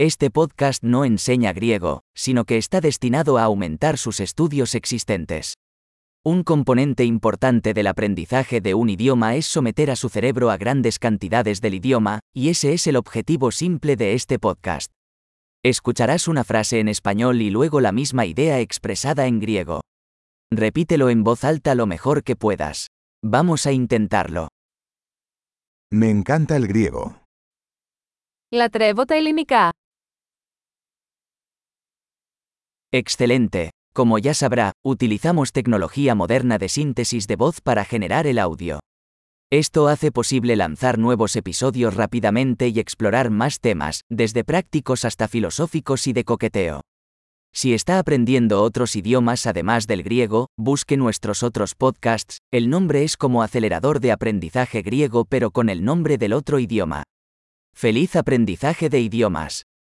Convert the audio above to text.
Este podcast no enseña griego, sino que está destinado a aumentar sus estudios existentes. Un componente importante del aprendizaje de un idioma es someter a su cerebro a grandes cantidades del idioma, y ese es el objetivo simple de este podcast. Escucharás una frase en español y luego la misma idea expresada en griego. Repítelo en voz alta lo mejor que puedas. Vamos a intentarlo. Me encanta el griego. Λατρεύω τα ελληνικά. Excelente. Como ya sabrá, utilizamos tecnología moderna de síntesis de voz para generar el audio. Esto hace posible lanzar nuevos episodios rápidamente y explorar más temas, desde prácticos hasta filosóficos y de coqueteo. Si está aprendiendo otros idiomas además del griego, busque nuestros otros podcasts, el nombre es como acelerador de aprendizaje griego pero con el nombre del otro idioma. Feliz aprendizaje de idiomas.